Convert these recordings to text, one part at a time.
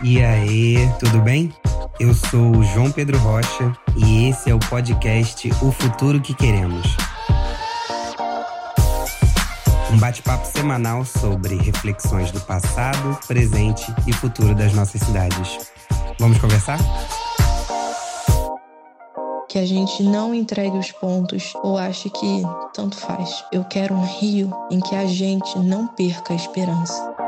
E aí, tudo bem? Eu sou o João Pedro Rocha e esse é o podcast O Futuro que Queremos. Um bate-papo semanal sobre reflexões do passado, presente e futuro das nossas cidades. Vamos conversar? Que a gente não entregue os pontos ou ache que tanto faz. Eu quero um Rio em que a gente não perca a esperança.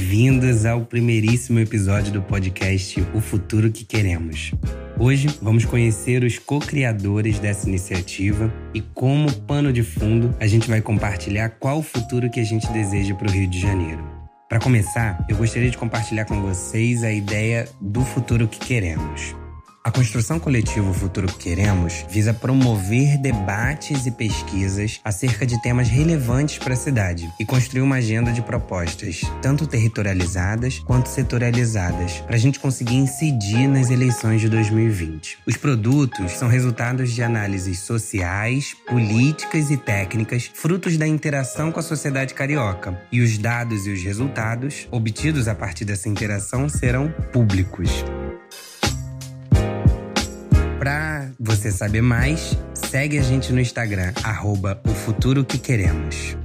Bem-vindos ao primeiríssimo episódio do podcast O Futuro que Queremos. Hoje vamos conhecer os co-criadores dessa iniciativa e, como pano de fundo, a gente vai compartilhar qual o futuro que a gente deseja para o Rio de Janeiro. Para começar, eu gostaria de compartilhar com vocês a ideia do futuro que queremos. A construção coletiva O Futuro que Queremos visa promover debates e pesquisas acerca de temas relevantes para a cidade e construir uma agenda de propostas, tanto territorializadas quanto setorializadas, para a gente conseguir incidir nas eleições de 2020. Os produtos são resultados de análises sociais, políticas e técnicas, frutos da interação com a sociedade carioca, e os dados e os resultados obtidos a partir dessa interação serão públicos. Você saber mais, segue a gente no Instagram, arroba o futuro que queremos.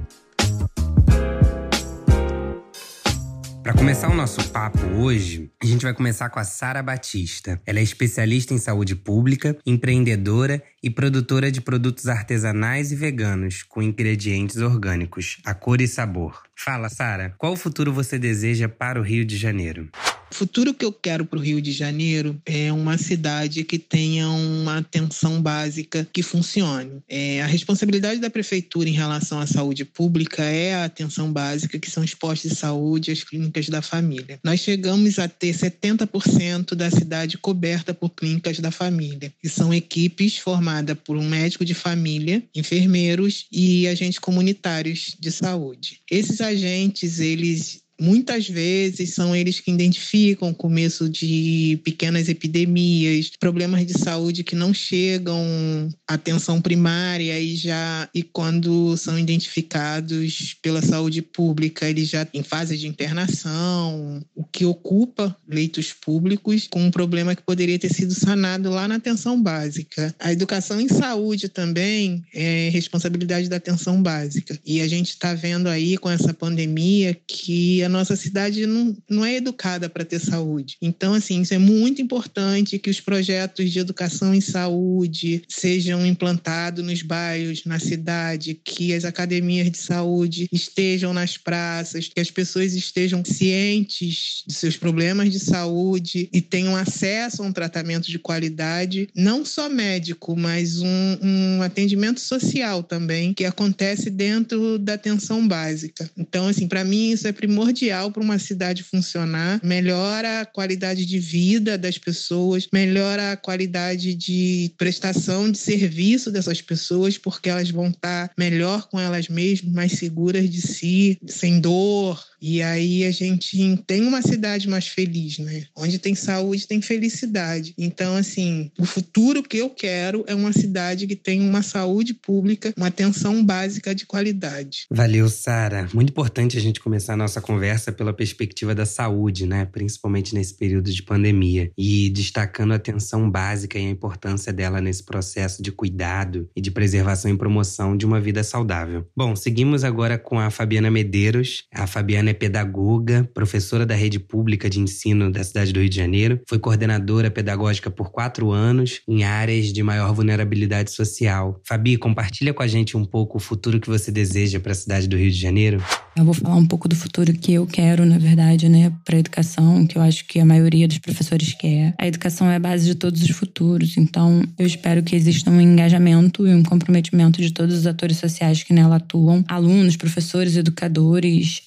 Para começar o nosso papo hoje, a gente vai começar com a Sara Batista. Ela é especialista em saúde pública, empreendedora e produtora de produtos artesanais e veganos com ingredientes orgânicos, a cor e sabor. Fala, Sara, qual futuro você deseja para o Rio de Janeiro? O futuro que eu quero para o Rio de Janeiro é uma cidade que tenha uma atenção básica que funcione. É, a responsabilidade da prefeitura em relação à saúde pública é a atenção básica, que são os postos de saúde e as clínicas da família. Nós chegamos a ter 70% da cidade coberta por clínicas da família, que são equipes formadas por um médico de família, enfermeiros e agentes comunitários de saúde. Esses agentes, eles Muitas vezes são eles que identificam o começo de pequenas epidemias, problemas de saúde que não chegam à atenção primária e já e quando são identificados pela saúde pública, eles já em fase de internação, o que ocupa leitos públicos com um problema que poderia ter sido sanado lá na atenção básica. A educação em saúde também é responsabilidade da atenção básica. E a gente está vendo aí com essa pandemia que a nossa cidade não, não é educada para ter saúde. Então, assim, isso é muito importante que os projetos de educação em saúde sejam implantados nos bairros, na cidade, que as academias de saúde estejam nas praças, que as pessoas estejam cientes de seus problemas de saúde e tenham acesso a um tratamento de qualidade, não só médico, mas um, um atendimento social também, que acontece dentro da atenção básica. Então, assim, para mim isso é primordial primordial para uma cidade funcionar, melhora a qualidade de vida das pessoas, melhora a qualidade de prestação de serviço dessas pessoas, porque elas vão estar melhor com elas mesmas, mais seguras de si, sem dor, e aí a gente tem uma cidade mais feliz, né? Onde tem saúde, tem felicidade. Então, assim, o futuro que eu quero é uma cidade que tem uma saúde pública, uma atenção básica de qualidade. Valeu, Sara. Muito importante a gente começar a nossa conversa pela perspectiva da saúde, né? Principalmente nesse período de pandemia. E destacando a atenção básica e a importância dela nesse processo de cuidado e de preservação e promoção de uma vida saudável. Bom, seguimos agora com a Fabiana Medeiros. A Fabiana É pedagoga, professora da rede pública de ensino da cidade do Rio de Janeiro, foi coordenadora pedagógica por quatro anos em áreas de maior vulnerabilidade social. Fabi, compartilha com a gente um pouco o futuro que você deseja para a cidade do Rio de Janeiro. Eu vou falar um pouco do futuro que eu quero, na verdade, né, para a educação, que eu acho que a maioria dos professores quer. A educação é a base de todos os futuros, então eu espero que exista um engajamento e um comprometimento de todos os atores sociais que nela atuam, alunos, professores, educadores,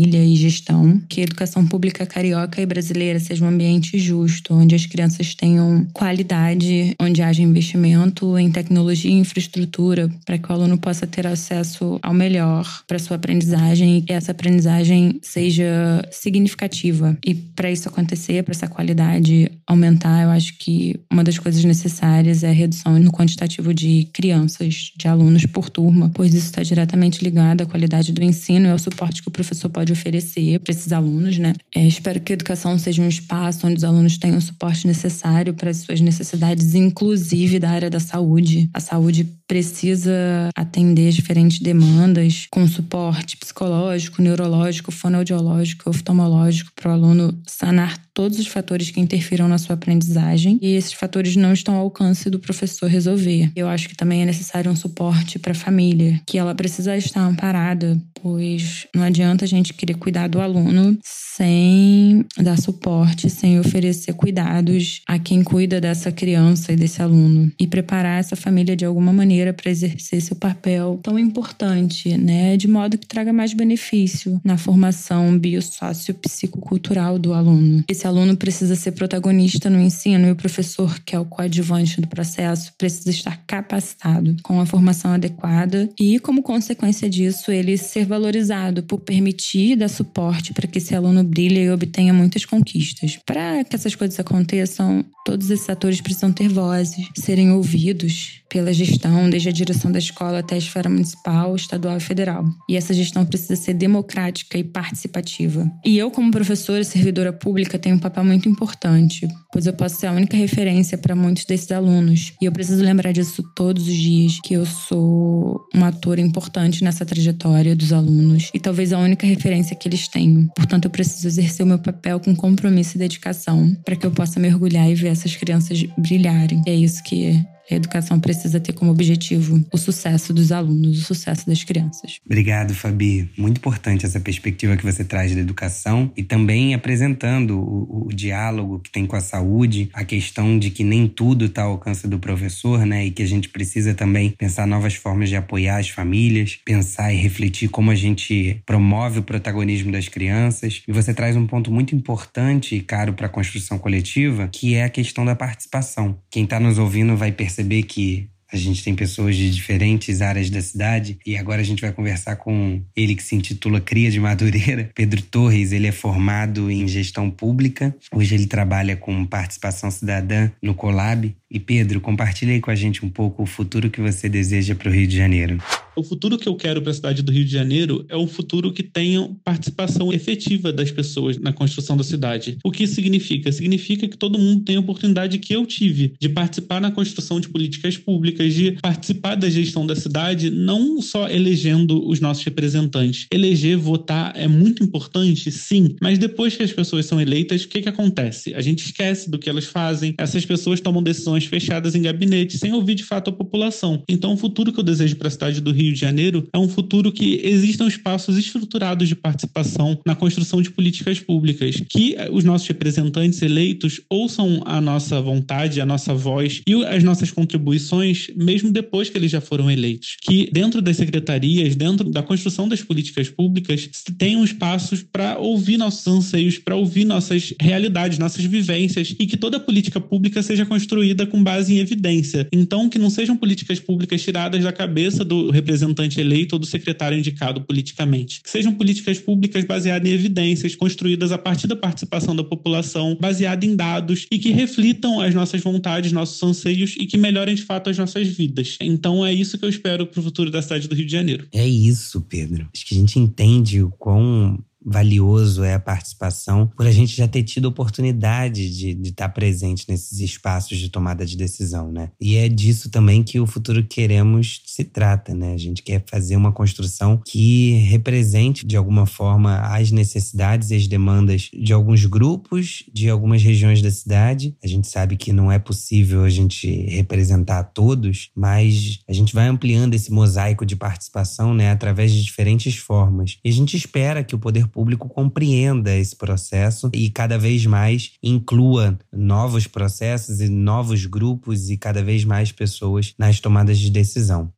família e gestão, que a educação pública carioca e brasileira seja um ambiente justo, onde as crianças tenham qualidade, onde haja investimento em tecnologia e infraestrutura para que o aluno possa ter acesso ao melhor para sua aprendizagem e que essa aprendizagem seja significativa. E para isso acontecer, para essa qualidade aumentar, eu acho que uma das coisas necessárias é a redução no quantitativo de crianças, de alunos por turma, pois isso está diretamente ligado à qualidade do ensino e ao suporte que o professor pode oferecer para esses alunos, né? É, espero que a educação seja um espaço onde os alunos tenham o suporte necessário para as suas necessidades, inclusive da área da saúde. A saúde precisa atender diferentes demandas com suporte psicológico, neurológico, fonoaudiológico, oftalmológico para o aluno sanar todos os fatores que interfiram na sua aprendizagem e esses fatores não estão ao alcance do professor resolver. Eu acho que também é necessário um suporte para a família, que ela precisa estar amparada, pois não adianta a gente querer cuidar do aluno sem dar suporte, sem oferecer cuidados a quem cuida dessa criança e desse aluno e preparar essa família de alguma maneira para exercer seu papel tão importante, né, de modo que traga mais benefício na formação biossocio-psicocultural do aluno. Esse aluno precisa ser protagonista no ensino e o professor, que é o coadjuvante do processo, precisa estar capacitado com a formação adequada e, como consequência disso, ele ser valorizado por permitir dar suporte para que esse aluno brilhe e obtenha muitas conquistas. Para que essas coisas aconteçam, todos esses atores precisam ter vozes, serem ouvidos pela gestão, desde a direção da escola até a esfera municipal, estadual e federal. E essa gestão precisa ser democrática e participativa. E eu, como professora e servidora pública, tenho um papel muito importante, pois eu posso ser a única referência para muitos desses alunos. E eu preciso lembrar disso todos os dias, que eu sou um ator importante nessa trajetória dos alunos e talvez a única referência que eles tenham. Portanto, eu preciso exercer o meu papel com compromisso e dedicação para que eu possa mergulhar e ver essas crianças brilharem. E é isso que a educação precisa ter como objetivo o sucesso dos alunos, o sucesso das crianças. Obrigado, Fabi. Muito importante essa perspectiva que você traz da educação e também apresentando o, o diálogo que tem com a saúde, a questão de que nem tudo está ao alcance do professor, né? E que a gente precisa também pensar novas formas de apoiar as famílias, pensar e refletir como a gente promove o protagonismo das crianças. E você traz um ponto muito importante e caro para a construção coletiva, que é a questão da participação. Quem está nos ouvindo vai perceber perceber que a gente tem pessoas de diferentes áreas da cidade e agora a gente vai conversar com ele que se intitula Cria de Madureira. Pedro Torres, ele é formado em gestão pública. Hoje ele trabalha com participação cidadã no Colab. E Pedro, compartilha aí com a gente um pouco o futuro que você deseja para o Rio de Janeiro. O futuro que eu quero para a cidade do Rio de Janeiro é um futuro que tenha participação efetiva das pessoas na construção da cidade. O que significa? Significa que todo mundo tem a oportunidade que eu tive de participar na construção de políticas públicas, de participar da gestão da cidade, não só elegendo os nossos representantes. Eleger, votar é muito importante, sim, mas depois que as pessoas são eleitas, o que, que acontece? A gente esquece do que elas fazem, essas pessoas tomam decisões fechadas em gabinete, sem ouvir de fato a população. Então, o futuro que eu desejo para a cidade do Rio de Janeiro é um futuro que existam espaços estruturados de participação na construção de políticas públicas, que os nossos representantes eleitos ouçam a nossa vontade, a nossa voz e as nossas contribuições, mesmo depois que eles já foram eleitos. Que dentro das secretarias, dentro da construção das políticas públicas, tenham espaços para ouvir nossos anseios, para ouvir nossas realidades, nossas vivências e que toda política pública seja construída com base em evidência. Então, que não sejam políticas públicas tiradas da cabeça do representante eleito ou do secretário indicado politicamente. Que sejam políticas públicas baseadas em evidências, construídas a partir da participação da população, baseadas em dados e que reflitam as nossas vontades, nossos anseios e que melhorem de fato as nossas vidas. Então é isso que eu espero para o futuro da cidade do Rio de Janeiro. É isso, Pedro. Acho que a gente entende o quão valioso é a participação, por a gente já ter tido oportunidade de, estar presente nesses espaços de tomada de decisão, né? E é disso também que o futuro queremos se trata, né? A gente quer fazer uma construção que represente de alguma forma as necessidades e as demandas de alguns grupos, de algumas regiões da cidade. A gente sabe que não é possível a gente representar todos, mas a gente vai ampliando esse mosaico de participação, né, através de diferentes formas. E a gente espera que o poder público compreenda esse processo e cada vez mais inclua novos processos e novos grupos e cada vez mais pessoas nas tomadas de decisão.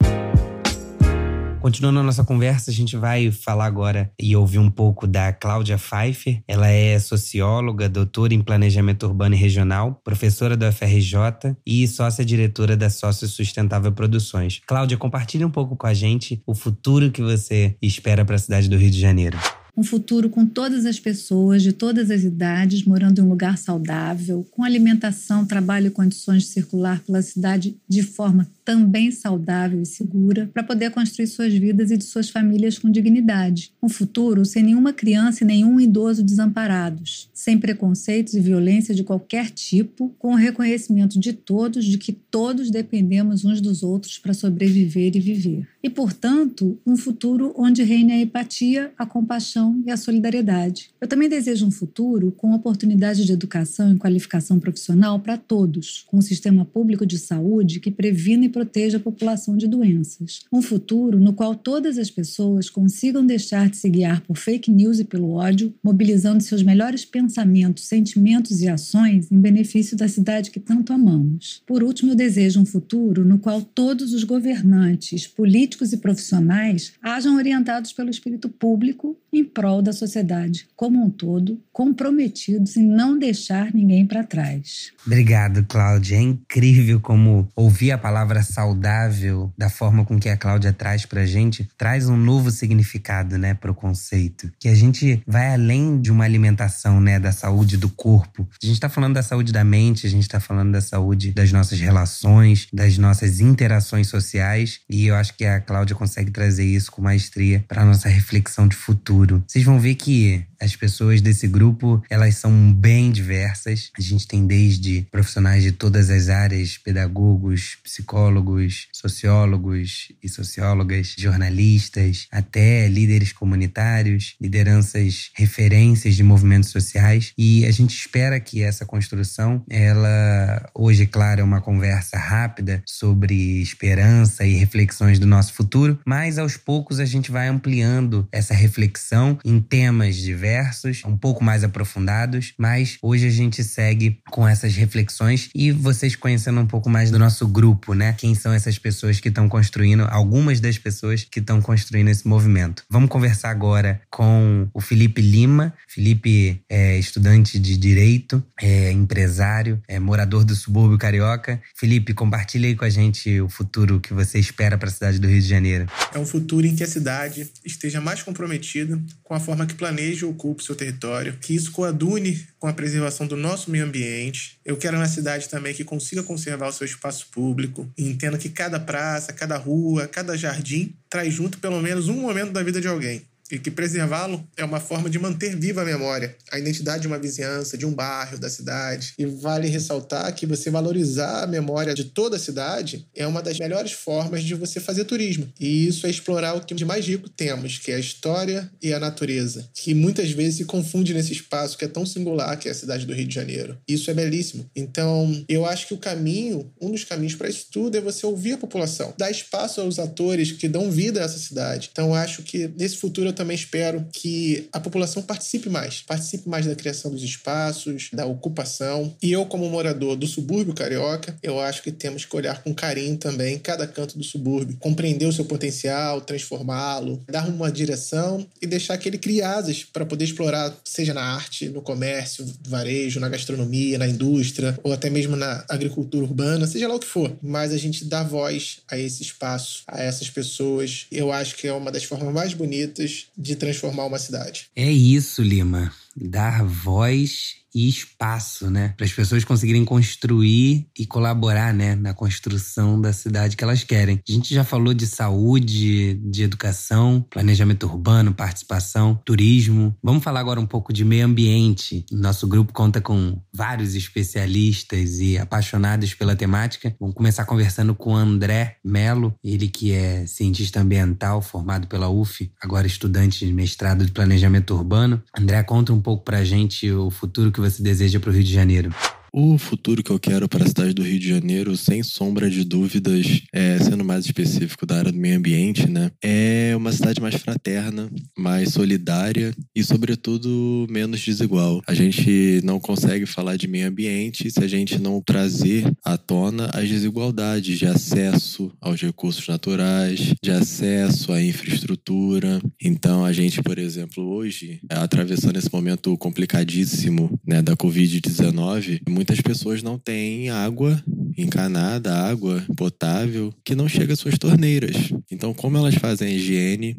Continuando a nossa conversa, a gente vai falar agora e ouvir um pouco da Cláudia Pfeiffer. Ela é socióloga, doutora em planejamento urbano e regional, professora da UFRJ e sócia-diretora da Sócio Sustentável Produções. Cláudia, compartilhe um pouco com a gente o futuro que você espera para a cidade do Rio de Janeiro. Um futuro com todas as pessoas de todas as idades morando em um lugar saudável, com alimentação, trabalho e condições de circular pela cidade de forma também saudável e segura, para poder construir suas vidas e de suas famílias com dignidade. Um futuro sem nenhuma criança e nenhum idoso desamparados, sem preconceitos e violência de qualquer tipo, com o reconhecimento de todos de que todos dependemos uns dos outros para sobreviver e viver. E, portanto, um futuro onde reine a empatia, a compaixão e a solidariedade. Eu também desejo um futuro com oportunidade de educação e qualificação profissional para todos, com um sistema público de saúde que previna e proteja a população de doenças. Um futuro no qual todas as pessoas consigam deixar de se guiar por fake news e pelo ódio, mobilizando seus melhores pensamentos, sentimentos e ações em benefício da cidade que tanto amamos. Por último, eu desejo um futuro no qual todos os governantes, políticos e profissionais hajam orientados pelo espírito público em prol da sociedade como um todo, comprometidos em não deixar ninguém para trás. Obrigado, Cláudia. É incrível como ouvir a palavra saudável, da forma com que a Cláudia traz pra gente, traz um novo significado, né, pro conceito. Que a gente vai além de uma alimentação, né, da saúde do corpo. A gente tá falando da saúde da mente, a gente tá falando da saúde das nossas relações, das nossas interações sociais, e eu acho que a Cláudia consegue trazer isso com maestria para nossa reflexão de futuro. Vocês vão ver que as pessoas desse grupo, elas são bem diversas. A gente tem desde profissionais de todas as áreas, pedagogos, psicólogos, sociólogos e sociólogas, jornalistas, até líderes comunitários, lideranças, referências de movimentos sociais. E a gente espera que essa construção, ela hoje, claro, é uma conversa rápida sobre esperança e reflexões do nosso futuro, mas aos poucos a gente vai ampliando essa reflexão em temas diversos diversos, um pouco mais aprofundados, mas hoje a gente segue com essas reflexões e vocês conhecendo um pouco mais do nosso grupo, né? Quem são essas pessoas que estão construindo, algumas das pessoas que estão construindo esse movimento. Vamos conversar agora com o Felipe Lima. Felipe é estudante de direito, é empresário, é morador do subúrbio carioca. Felipe, compartilhe aí com a gente o futuro que você espera para a cidade do Rio de Janeiro. É um futuro em que a cidade esteja mais comprometida com a forma que planeja o ocupe seu território, que isso coadune com a preservação do nosso meio ambiente. Eu quero uma cidade também que consiga conservar o seu espaço público e que cada praça, cada rua, cada jardim traz junto pelo menos um momento da vida de alguém e que preservá-lo é uma forma de manter viva a memória, a identidade de uma vizinhança, de um bairro, da cidade. E vale ressaltar que você valorizar a memória de toda a cidade é uma das melhores formas de você fazer turismo. E isso é explorar o que de mais rico temos, que é a história e a natureza, que muitas vezes se confunde nesse espaço que é tão singular que é a cidade do Rio de Janeiro. Isso é belíssimo. Então, eu acho que o caminho, um dos caminhos para isso tudo é você ouvir a população, dar espaço aos atores que dão vida a essa cidade. Então, acho que nesse futuro eu também espero que a população participe mais, participe mais da criação dos espaços, da ocupação. E eu, como morador do subúrbio carioca, eu acho que temos que olhar com carinho também cada canto do subúrbio, compreender o seu potencial, transformá-lo, dar uma direção e deixar que ele crie asas para poder explorar, seja na arte, no comércio, varejo, na gastronomia, na indústria ou até mesmo na agricultura urbana, seja lá o que for. Mas a gente dá voz a esse espaço, a essas pessoas. Eu acho que é uma das formas mais bonitas de transformar uma cidade. É isso, Lima. Dar voz e espaço, né? Para as pessoas conseguirem construir e colaborar, né? Na construção da cidade que elas querem. A gente já falou de saúde, de educação, planejamento urbano, participação, turismo. Vamos falar agora um pouco de meio ambiente. Nosso grupo conta com vários especialistas e apaixonados pela temática. Vamos começar conversando com André Melo, ele que é cientista ambiental formado pela UF, agora estudante de mestrado de planejamento urbano. André, conta um pouco pra gente o futuro que você deseja para o Rio de Janeiro? O futuro que eu quero para a cidade do Rio de Janeiro, sem sombra de dúvidas, é, sendo mais específico da área do meio ambiente, né? É uma cidade mais fraterna, mais solidária e, sobretudo, menos desigual. A gente não consegue falar de meio ambiente se a gente não trazer à tona as desigualdades de acesso aos recursos naturais, de acesso à infraestrutura. Então, a gente, por exemplo, hoje, atravessando esse momento complicadíssimo né, da Covid-19, muitas pessoas não têm água encanada, água potável, que não chega às suas torneiras. Então, como elas fazem a higiene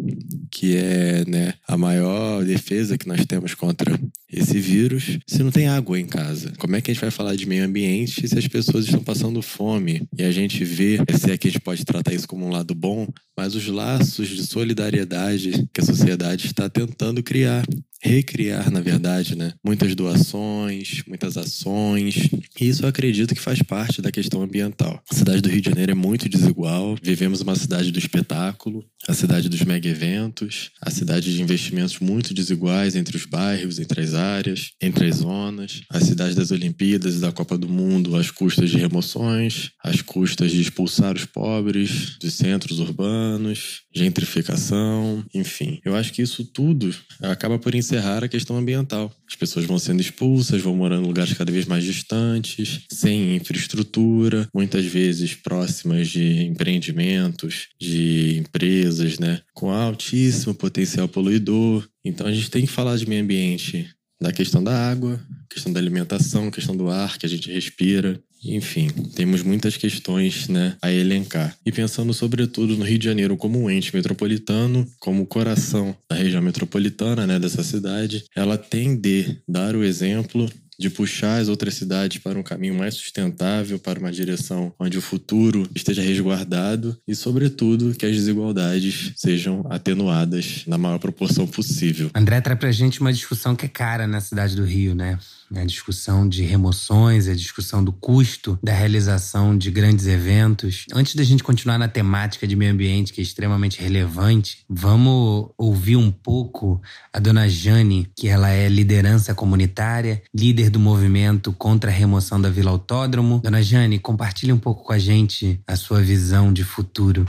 que é né, a maior defesa que nós temos contra esse vírus, se não tem água em casa? Como é que a gente vai falar de meio ambiente se as pessoas estão passando fome? E a gente vê, se é que a gente pode tratar isso como um lado bom, mas os laços de solidariedade que a sociedade está tentando criar recriar, na verdade, né? Muitas doações, muitas ações. E isso eu acredito que faz parte da questão ambiental. A cidade do Rio de Janeiro é muito desigual. Vivemos uma cidade do espetáculo, a cidade dos mega eventos, a cidade de investimentos muito desiguais entre os bairros, entre as áreas, entre as zonas, a cidade das Olimpíadas e da Copa do Mundo às custas de remoções, às custas de expulsar os pobres de centros urbanos, gentrificação, enfim. Eu acho que isso tudo acaba por encerrar a questão ambiental. As pessoas vão sendo expulsas, vão morando em lugares cada vez mais distantes, sem infraestrutura, muitas vezes próximas de empreendimentos, de empresas, né, com altíssimo potencial poluidor. Então a gente tem que falar de meio ambiente da questão da água, questão da alimentação, questão do ar que a gente respira. Enfim, temos muitas questões né, a elencar. E pensando sobretudo no Rio de Janeiro como um ente metropolitano, como coração da região metropolitana né, dessa cidade, ela tem de dar o exemplo de puxar as outras cidades para um caminho mais sustentável, para uma direção onde o futuro esteja resguardado e, sobretudo, que as desigualdades sejam atenuadas na maior proporção possível. André traz pra gente uma discussão que é cara na cidade do Rio, né? A discussão de remoções, a discussão do custo da realização de grandes eventos. Antes da gente continuar na temática de meio ambiente, que é extremamente relevante, vamos ouvir um pouco a dona Jane, que ela é liderança comunitária, líder do movimento contra a remoção da Vila Autódromo. Dona Jane, compartilhe um pouco com a gente a sua visão de futuro.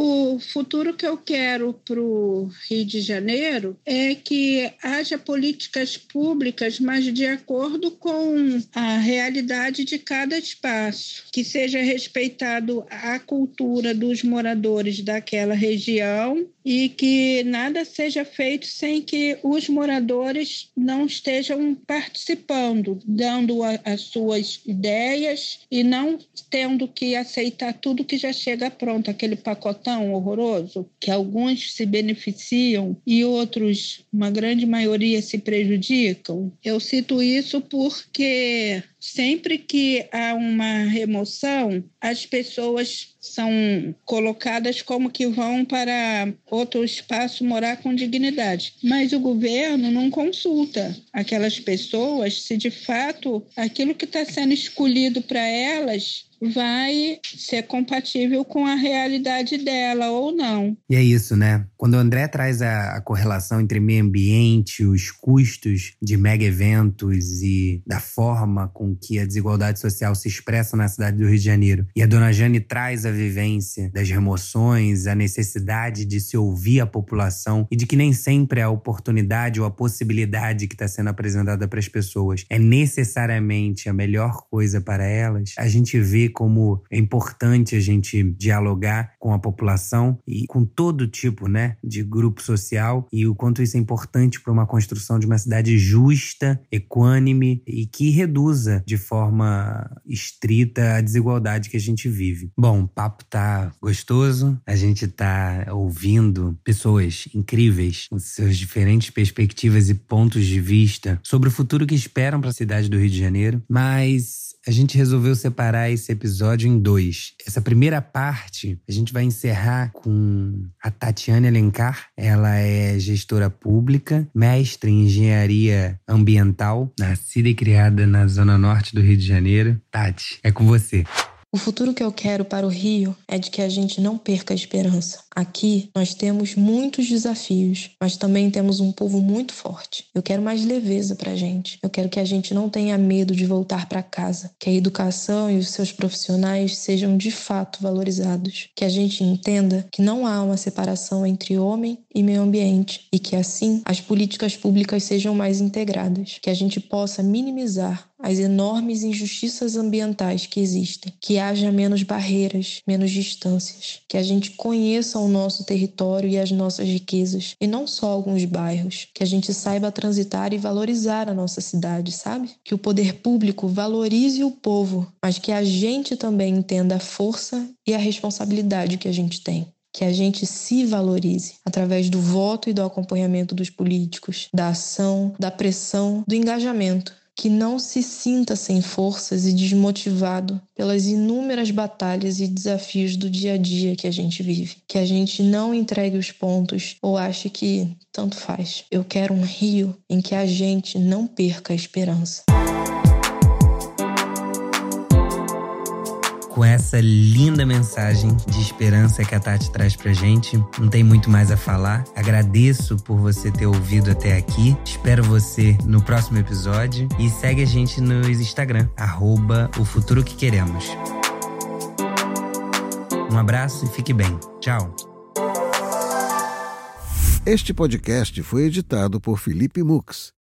O futuro que eu quero para o Rio de Janeiro é que haja políticas públicas, mas de acordo com a realidade de cada espaço, que seja respeitado a cultura dos moradores daquela região e que nada seja feito sem que os moradores não estejam participando, dando a, as suas ideias e não tendo que aceitar tudo que já chega pronto, aquele pacotão horroroso, que alguns se beneficiam e outros, uma grande maioria, se prejudicam. Eu cito isso porque Sempre que há uma remoção, as pessoas são colocadas como que vão para outro espaço morar com dignidade. Mas o governo não consulta aquelas pessoas se de fato aquilo que está sendo escolhido para elas vai ser compatível com a realidade dela ou não. E é isso, né? Quando o André traz a, a correlação entre meio ambiente, os custos de mega eventos e da forma com que a desigualdade social se expressa na cidade do Rio de Janeiro, e a dona Jane traz a vivência das remoções, a necessidade de se ouvir a população e de que nem sempre a oportunidade ou a possibilidade que está sendo apresentada para as pessoas é necessariamente a melhor coisa para elas, a gente vê como é importante a gente dialogar com a população e com todo tipo né, de grupo social e o quanto isso é importante para uma construção de uma cidade justa, equânime e que reduza de forma estrita a desigualdade que a gente vive. Bom, o papo tá gostoso, a gente tá ouvindo pessoas incríveis com suas diferentes perspectivas e pontos de vista sobre o futuro que esperam para a cidade do Rio de Janeiro, mas a gente resolveu separar esse episódio em dois. Essa primeira parte a gente vai encerrar com a Tatiane Alencar. Ela é gestora pública, mestre em engenharia ambiental, nascida e criada na zona norte do Rio de Janeiro. Tati, é com você. O futuro que eu quero para o Rio é de que a gente não perca a esperança. Aqui nós temos muitos desafios, mas também temos um povo muito forte. Eu quero mais leveza para a gente. Eu quero que a gente não tenha medo de voltar para casa, que a educação e os seus profissionais sejam de fato valorizados, que a gente entenda que não há uma separação entre homem e meio ambiente e que assim as políticas públicas sejam mais integradas, que a gente possa minimizar as enormes injustiças ambientais que existem, que haja menos barreiras, menos distâncias, que a gente conheça o nosso território e as nossas riquezas, e não só alguns bairros, que a gente saiba transitar e valorizar a nossa cidade, sabe? Que o poder público valorize o povo, mas que a gente também entenda a força e a responsabilidade que a gente tem. Que a gente se valorize através do voto e do acompanhamento dos políticos, da ação, da pressão, do engajamento que não se sinta sem forças e desmotivado pelas inúmeras batalhas e desafios do dia a dia que a gente vive. Que a gente não entregue os pontos ou ache que tanto faz. Eu quero um Rio em que a gente não perca a esperança. Com essa linda mensagem de esperança que a Tati traz pra gente. Não tem muito mais a falar. Agradeço por você ter ouvido até aqui. Espero você no próximo episódio e segue a gente no Instagram, arroba o futuro que queremos. Um abraço e fique bem. Tchau. Este podcast foi editado por Felipe Mux